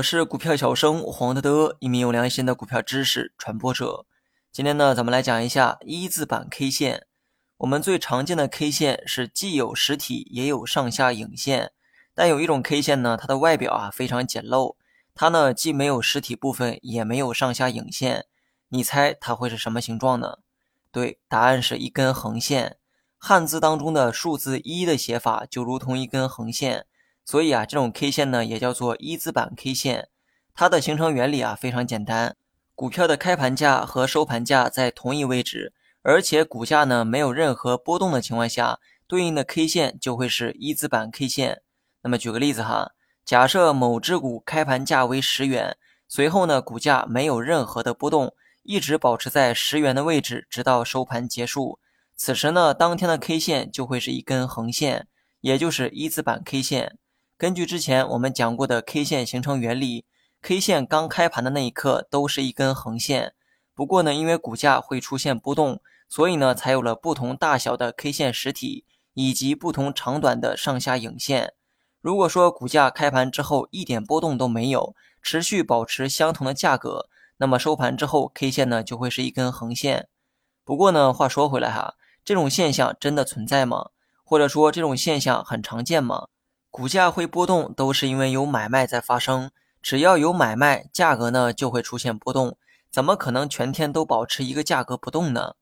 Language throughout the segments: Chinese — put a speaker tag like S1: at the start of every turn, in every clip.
S1: 我是股票小生黄德德，一名有良心的股票知识传播者。今天呢，咱们来讲一下一字板 K 线。我们最常见的 K 线是既有实体也有上下影线，但有一种 K 线呢，它的外表啊非常简陋，它呢既没有实体部分，也没有上下影线。你猜它会是什么形状呢？对，答案是一根横线。汉字当中的数字一的写法就如同一根横线，所以啊，这种 K 线呢也叫做一字板 K 线。它的形成原理啊非常简单，股票的开盘价和收盘价在同一位置，而且股价呢没有任何波动的情况下，对应的 K 线就会是一字板 K 线。那么举个例子哈，假设某只股开盘价为十元，随后呢股价没有任何的波动，一直保持在十元的位置，直到收盘结束。此时呢，当天的 K 线就会是一根横线，也就是一字板 K 线。根据之前我们讲过的 K 线形成原理，K 线刚开盘的那一刻都是一根横线。不过呢，因为股价会出现波动，所以呢，才有了不同大小的 K 线实体以及不同长短的上下影线。如果说股价开盘之后一点波动都没有，持续保持相同的价格，那么收盘之后 K 线呢就会是一根横线。不过呢，话说回来哈。这种现象真的存在吗？或者说这种现象很常见吗？股价会波动，都是因为有买卖在发生。只要有买卖，价格呢就会出现波动。怎么可能全天都保持一个价格不动呢？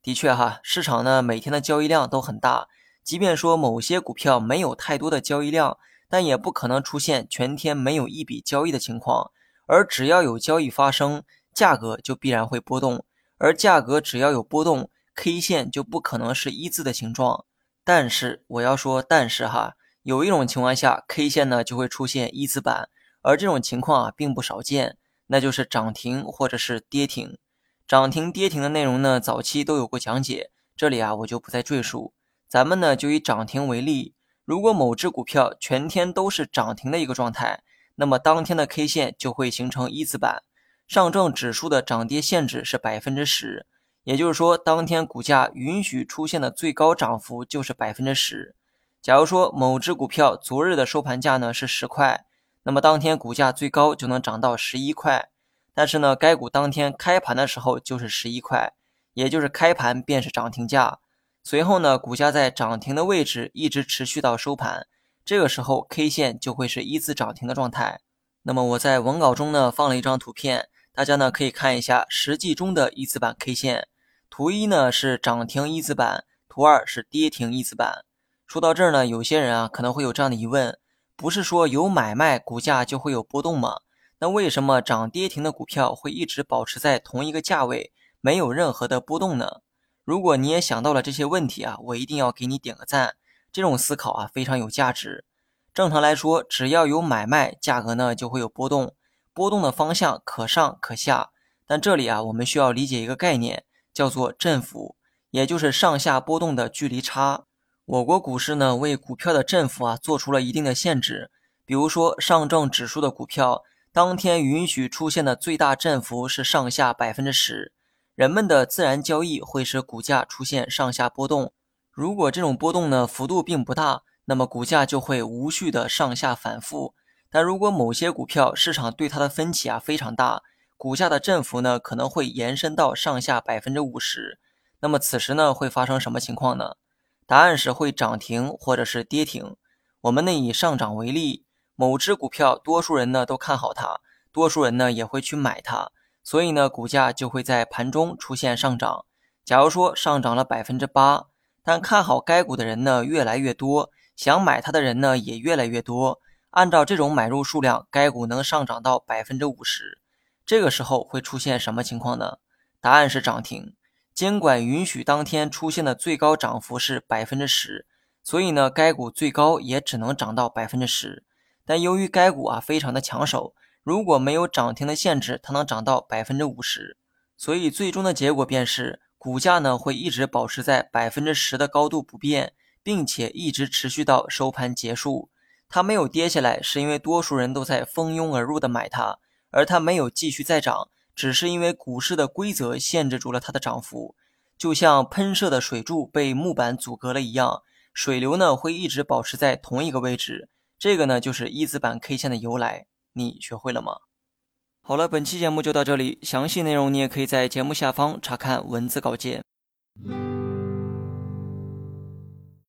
S1: 的确哈，市场呢每天的交易量都很大。即便说某些股票没有太多的交易量，但也不可能出现全天没有一笔交易的情况。而只要有交易发生，价格就必然会波动。而价格只要有波动，K 线就不可能是一字的形状，但是我要说，但是哈，有一种情况下，K 线呢就会出现一字板，而这种情况啊并不少见，那就是涨停或者是跌停。涨停跌停的内容呢，早期都有过讲解，这里啊我就不再赘述。咱们呢就以涨停为例，如果某只股票全天都是涨停的一个状态，那么当天的 K 线就会形成一字板。上证指数的涨跌限制是百分之十。也就是说，当天股价允许出现的最高涨幅就是百分之十。假如说某只股票昨日的收盘价呢是十块，那么当天股价最高就能涨到十一块。但是呢，该股当天开盘的时候就是十一块，也就是开盘便是涨停价。随后呢，股价在涨停的位置一直持续到收盘，这个时候 K 线就会是一字涨停的状态。那么我在文稿中呢放了一张图片，大家呢可以看一下实际中的一字板 K 线。图一呢是涨停一字板，图二是跌停一字板。说到这儿呢，有些人啊可能会有这样的疑问：不是说有买卖股价就会有波动吗？那为什么涨跌停的股票会一直保持在同一个价位，没有任何的波动呢？如果你也想到了这些问题啊，我一定要给你点个赞。这种思考啊非常有价值。正常来说，只要有买卖，价格呢就会有波动，波动的方向可上可下。但这里啊，我们需要理解一个概念。叫做振幅，也就是上下波动的距离差。我国股市呢，为股票的振幅啊做出了一定的限制。比如说，上证指数的股票当天允许出现的最大振幅是上下百分之十。人们的自然交易会使股价出现上下波动。如果这种波动呢幅度并不大，那么股价就会无序的上下反复。但如果某些股票市场对它的分歧啊非常大。股价的振幅呢可能会延伸到上下百分之五十，那么此时呢会发生什么情况呢？答案是会涨停或者是跌停。我们呢以上涨为例，某只股票多数人呢都看好它，多数人呢也会去买它，所以呢股价就会在盘中出现上涨。假如说上涨了百分之八，但看好该股的人呢越来越多，想买它的人呢也越来越多，按照这种买入数量，该股能上涨到百分之五十。这个时候会出现什么情况呢？答案是涨停。监管允许当天出现的最高涨幅是百分之十，所以呢，该股最高也只能涨到百分之十。但由于该股啊非常的抢手，如果没有涨停的限制，它能涨到百分之五十。所以最终的结果便是股价呢会一直保持在百分之十的高度不变，并且一直持续到收盘结束。它没有跌下来，是因为多数人都在蜂拥而入的买它。而它没有继续再涨，只是因为股市的规则限制住了它的涨幅，就像喷射的水柱被木板阻隔了一样，水流呢会一直保持在同一个位置。这个呢就是一字板 K 线的由来。你学会了吗？好了，本期节目就到这里，详细内容你也可以在节目下方查看文字稿件。